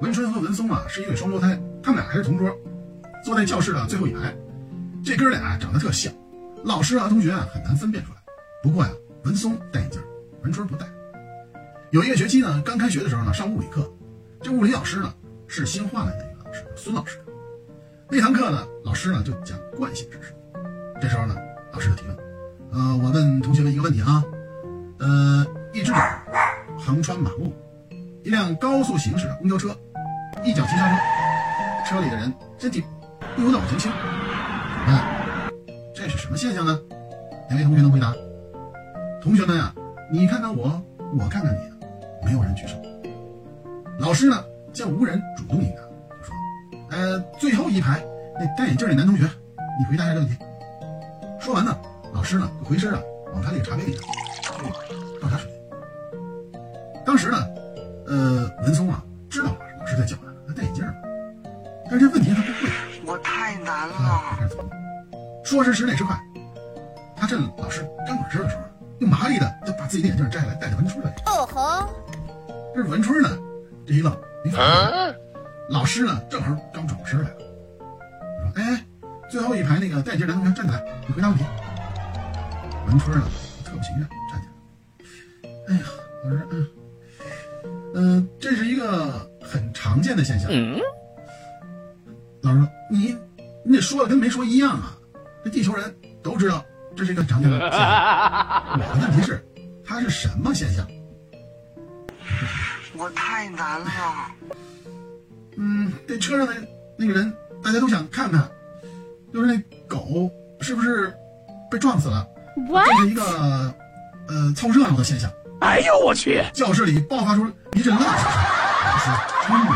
文春和文松啊是一对双胞胎，他们俩还是同桌，坐在教室的最后一排。这哥俩长得特像，老师和同学啊很难分辨出来。不过呀，文松戴眼镜，文春不戴。有一个学期呢，刚开学的时候呢，上物理课，这物理老师呢是新换来的一个老师，孙老师。那堂课呢，老师呢就讲惯性知识。这时候呢，老师就提问：“呃，我问同学们一个问题啊，呃，一只狗横穿马路，一辆高速行驶的公交车一脚急刹车，车里的人身体不由得往前倾，怎么办？这是什么现象呢？哪位同学能回答？同学们呀，你看看我，我看看你，没有人举手。老师呢，见无人主动应答，就说：呃，最后一排那戴眼镜那男同学，你回答一下这个问题。说完呢，老师呢就回身啊，往他那个茶杯里去倒茶水。当时呢，呃，文松啊知道老师在叫他，他戴眼镜嘛，但是这问题他不会，我太难了。开始琢磨。说时迟，那时快，他趁老师刚管事的时候，又麻利的就把自己的眼镜摘下来戴在文春的脸上。哦吼，这是文春呢，这一愣，没反应。老师呢，正好刚转过身来了，说：“哎，最后一排那个戴眼镜男同学站起来，你回答问题。”文春呢，特不情愿这是一个很常见的现象。老师说：“你你这说的跟没说一样啊！这地球人都知道这是一个常见的现象。我的问题是，它是什么现象？我太难了。嗯，这车上的那个人，大家都想看看，就是那狗是不是被撞死了？这是一个呃凑热闹的现象。哎呦我去！教室里爆发出一阵浪声，老师终于